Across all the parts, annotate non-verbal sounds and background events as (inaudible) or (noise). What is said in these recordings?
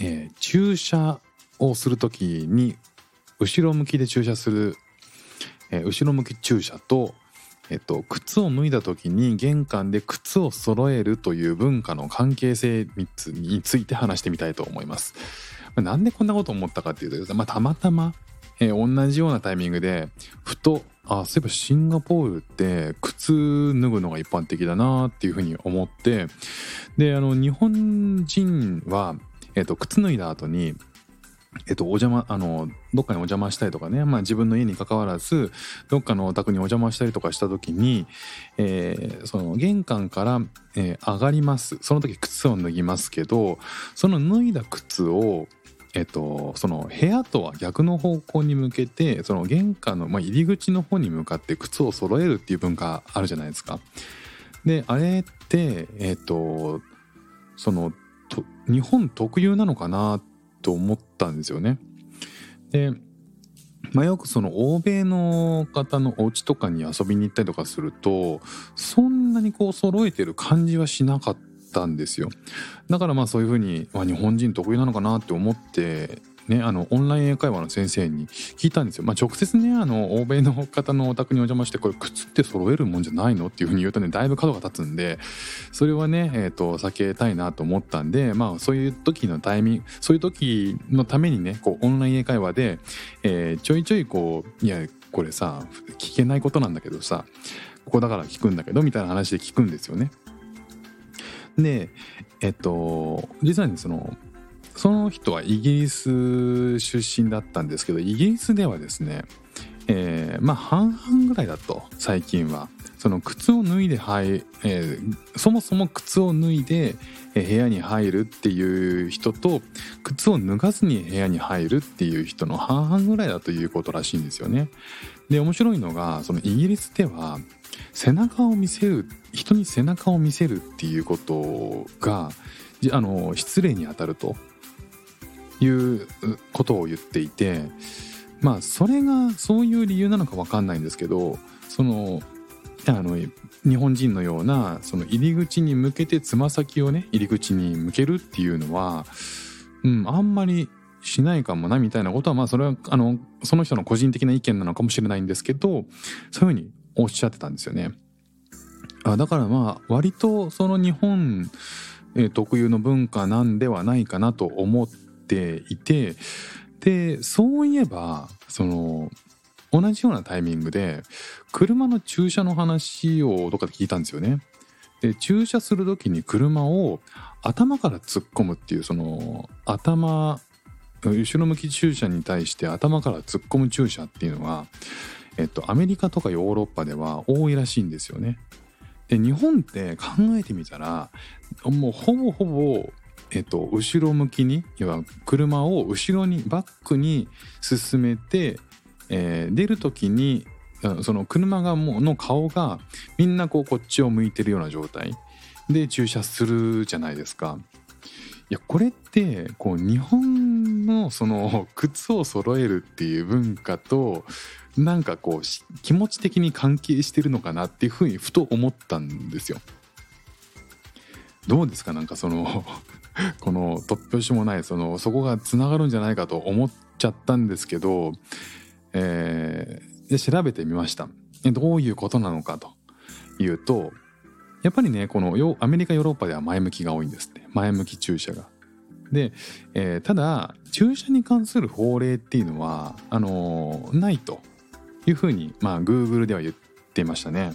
えー駐車をするときに後ろ向きで駐車する、えー後ろ向き駐車とえっと、靴を脱いだ時に玄関で靴を揃えるという文化の関係性について話してみたいと思います。なんでこんなこと思ったかっていうと、まあ、たまたま、えー同じようなタイミングでふとあそういえばシンガポールって靴脱ぐのが一般的だなっていうふうに思ってであの日本人は、えっと、靴脱いだ後にえっと、お邪魔あのどっかにお邪魔したりとかね、まあ、自分の家に関わらずどっかのお宅にお邪魔したりとかした時に、えーその玄関から、えー上がりますその時靴を脱ぎますけどその脱いだ靴をえっと、その部屋とは逆の方向に向けてその玄関の、まあ、入り口の方に向かって靴を揃えるっていう文化あるじゃないですか。であれってえっとそのと日本特有なのかなと思ったんですよね。でまあ、よくその欧米の方のお家とかに遊びに行ったりとかするとそんなにこう揃えてる感じはしなかったんですよだからまあそういうふうに、まあ、日本人得意なのかなって思ってね、あのオンライン英会話の先生に聞いたんですよ、まあ、直接ねあの欧米の方のお宅にお邪魔してこれ靴って揃えるもんじゃないの？っていうふうに言うとねだいぶ角が立つんでそれはね、えー、と避けたいなと思ったんでまあそういう時のタイミングそういう時のためにねこうオンライン英会話で、えーちょいちょいこういやこれさ聞けないことなんだけどさここだから聞くんだけどみたいな話で聞くんですよね。でえっと実はねそのその人はイギリス出身だったんですけどイギリスではですね、えーまあ半々ぐらいだと最近はその靴を脱いで入、えーそもそも靴を脱いで部屋に入るっていう人と靴を脱がずに部屋に入るっていう人の半々ぐらいだということらしいんですよね。で面白いのがそのイギリスでは背中を見せる人に背中を見せるっていうことがあの失礼にあたるということを言っていてまあそれがそういう理由なのか分かんないんですけどそのあの日本人のようなその入り口に向けてつま先をね入り口に向けるっていうのは、うん、あんまりしないかもなみたいなことはまあそれはあのその人の個人的な意見なのかもしれないんですけどそういうふうにおっしゃってたんですよね。あだからまあ割とその日本特有の文化なんではないかなと思っていてでそういえばその同じようなタイミングで車の駐車の話をどっかで聞いたんですよね。で駐車する時に車を頭から突っ込むっていうその頭後ろ向き駐車に対して頭から突っ込む駐車っていうのは、えっと、アメリカとかヨーロッパでは多いらしいんですよね。で日本って考えてみたらもうほぼほぼ、えっと、後ろ向きに要は車を後ろにバックに進めて、えー出る時にその車がもの顔がみんなこうこっちを向いてるような状態で駐車するじゃないですか。いやこれってこう日本のその靴を揃えるっていう文化となんかこう気持ち的に関係してるのかなっていうふうにふと思ったんですよ。どうですか？なんかその (laughs) この突拍子もないそのそこがつながるんじゃないかと思っちゃったんですけど、えーで調べてみました。どういうことなのかというとやっぱりねこのアメリカヨーロッパでは前向きが多いんですって前向き駐車が。で、えーただ駐車に関する法令っていうのはあのーないというふうにまあ Google では言っていましたね。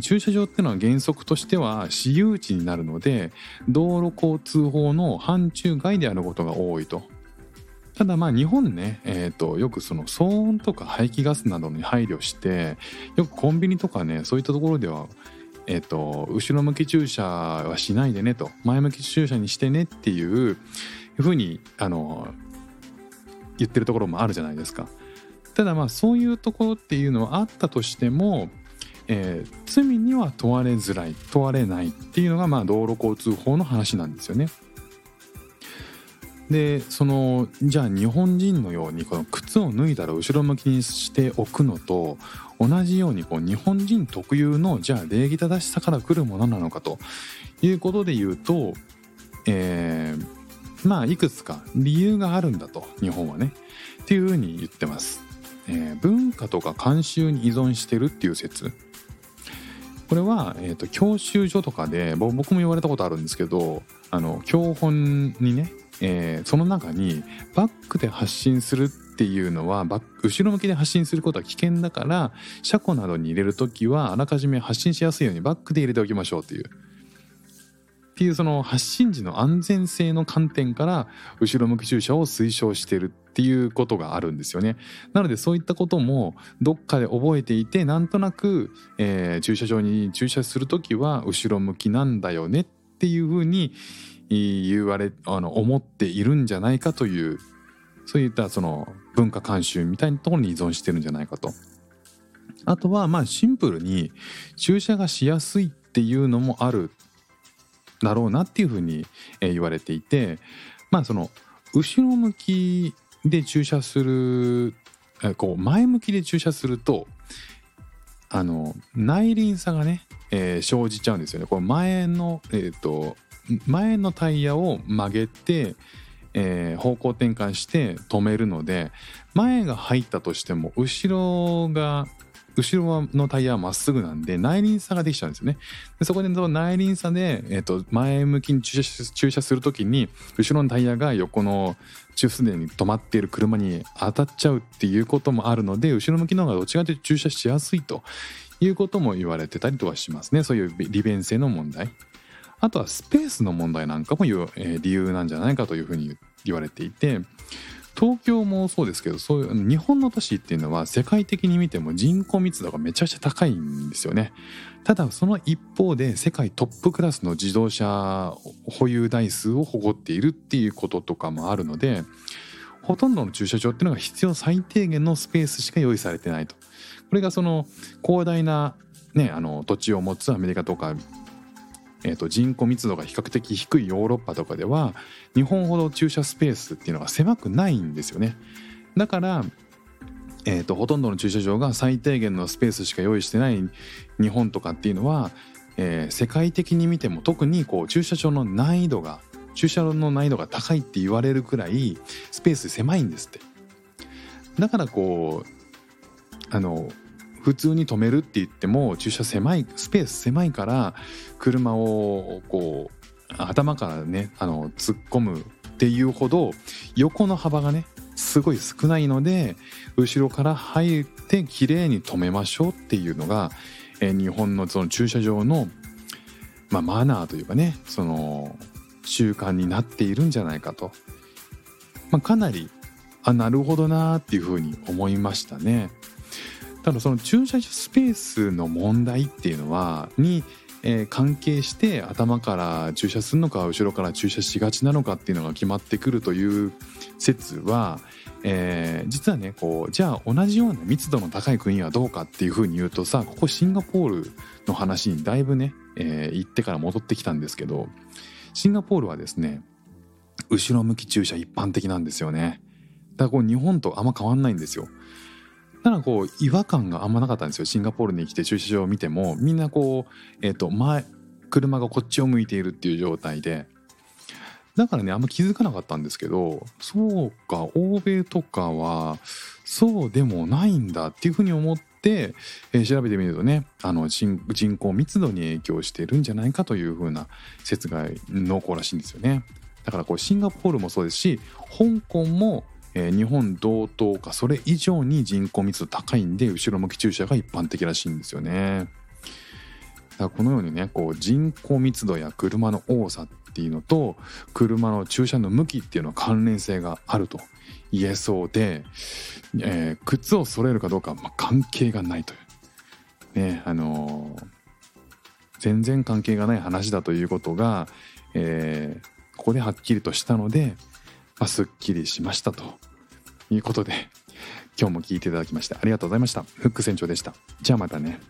駐車場っていうのは原則としては私有地になるので道路交通法の範疇外であることが多いと。ただまあ日本ね、えー、とよくその騒音とか排気ガスなどに配慮してよくコンビニとかねそういったところでは、えー、と後ろ向き駐車はしないでねと前向き駐車にしてねっていういうふうにあの言ってるところもあるじゃないですか。ただまあそういうところっていうのはあったとしても、えー、罪には問われづらい問われないっていうのがまあ道路交通法の話なんですよね。でそのじゃあ日本人のようにこの靴を脱いだら後ろ向きにしておくのと同じようにこう日本人特有のじゃあ礼儀正しさから来るものなのかということで言うと、えー、まあいくつか理由があるんだと日本はね。っていうふうに言ってます、えー、文化とか慣習に依存してるっていう説。これは、えーと、教習所とかで僕も言われたことあるんですけどあの教本にねえー、その中にバックで発信するっていうのは後ろ向きで発信することは危険だから車庫などに入れる時はあらかじめ発信しやすいようにバックで入れておきましょうっていう。ていうその発信時の安全性の観点から後ろ向き駐車を推奨してるっていうことがあるんですよね。なのでそういったこともどっかで覚えていてなんとなく、えー、駐車場に駐車する時は後ろ向きなんだよねっていうふうに言われあの思っているんじゃないかというそういったその文化慣習みたいなところに依存してるんじゃないかと。あとはまあシンプルに駐車がしやすいっていうのもあるだろうなっていうふうに言われていてまあその後ろ向きで駐車するこう前向きで駐車するとあの内輪差がね、えー、生じちゃうんですよね。これ前の、えーと前のタイヤを曲げて、えー、方向転換して止めるので前が入ったとしても後ろが後ろのタイヤはまっすぐなんで内輪差ができちゃうんですよね。でそこでその内輪差で、えー、と前向きに駐車駐車する時に後ろのタイヤが横の中すでに止まっている車に当たっちゃうっていうこともあるので後ろ向きの方がどっちかというと駐車しやすいということも言われてたりとはしますねそういう利便性の問題。あとはスペースの問題なんかも、理由なんじゃないかというふうに言われていて東京もそうですけどそういう日本の都市っていうのは世界的に見ても人口密度がめちゃくちゃ高いんですよね。ただその一方で世界トップクラスの自動車保有台数を誇っているっていうこととかもあるのでほとんどの駐車場っていうのが必要最低限のスペースしか用意されてないと。これがその広大なね、あの土地を持つアメリカとかえー、と人口密度が比較的低いヨーロッパとかでは日本ほど駐車スペースっていうのが狭くないんですよね。だから、えー、とほとんどの駐車場が最低限のスペースしか用意してない日本とかっていうのは、えー、世界的に見ても特にこう駐車場の難易度が駐車場の難易度が高いって言われるくらいスペース狭いんですって。だからこうあの普通に止めるって言っても駐車狭いスペース狭いから車をこう頭からねあの突っ込むっていうほど横の幅がねすごい少ないので後ろから入って綺麗に止めましょうっていうのが、え日本のその駐車場の、まあ、マナーというかねその習慣になっているんじゃないかと、まあ、かなりあなるほどなっていうふうに思いましたね。ただその駐車場スペースの問題っていうのはに、えー、関係して頭から駐車するのか後ろから駐車しがちなのかっていうのが決まってくるという説は、えー、実はねこうじゃあ同じような密度の高い国はどうかっていうふうに言うとさここシンガポールの話にだいぶね、えー、行ってから戻ってきたんですけどシンガポールはですね後ろ向き駐車一般的なんですよね。だからこう日本とあんま変わんないんですよ。ただこう違和感があんまなかったんですよ。シンガポールに来て駐車場を見ても。みんなこう、えー、と前車がこっちを向いているっていう状態で。だからねあんま気づかなかったんですけどそうか欧米とかはそうでもないんだっていうふうに思って、えー、調べてみるとねあの人口密度に影響してるんじゃないかというふうな説が濃厚らしいんですよね。だからこうシンガポールもそうですし香港もえー、日本同等かそれ以上に人口密度高いんで後ろ向き駐車が一般的らしいんですよね。だこのようにねこう人口密度や車の多さっていうのと車の駐車の向きっていうのは関連性があると言えそうで、えー、靴を揃えるかどうかはま関係がないという。ねあのー、全然関係がない話だということが、えー、ここではっきりとしたのであ、すっきりしましたということで今日も聞いていただきましてありがとうございました。フック船長でした。じゃあまたね。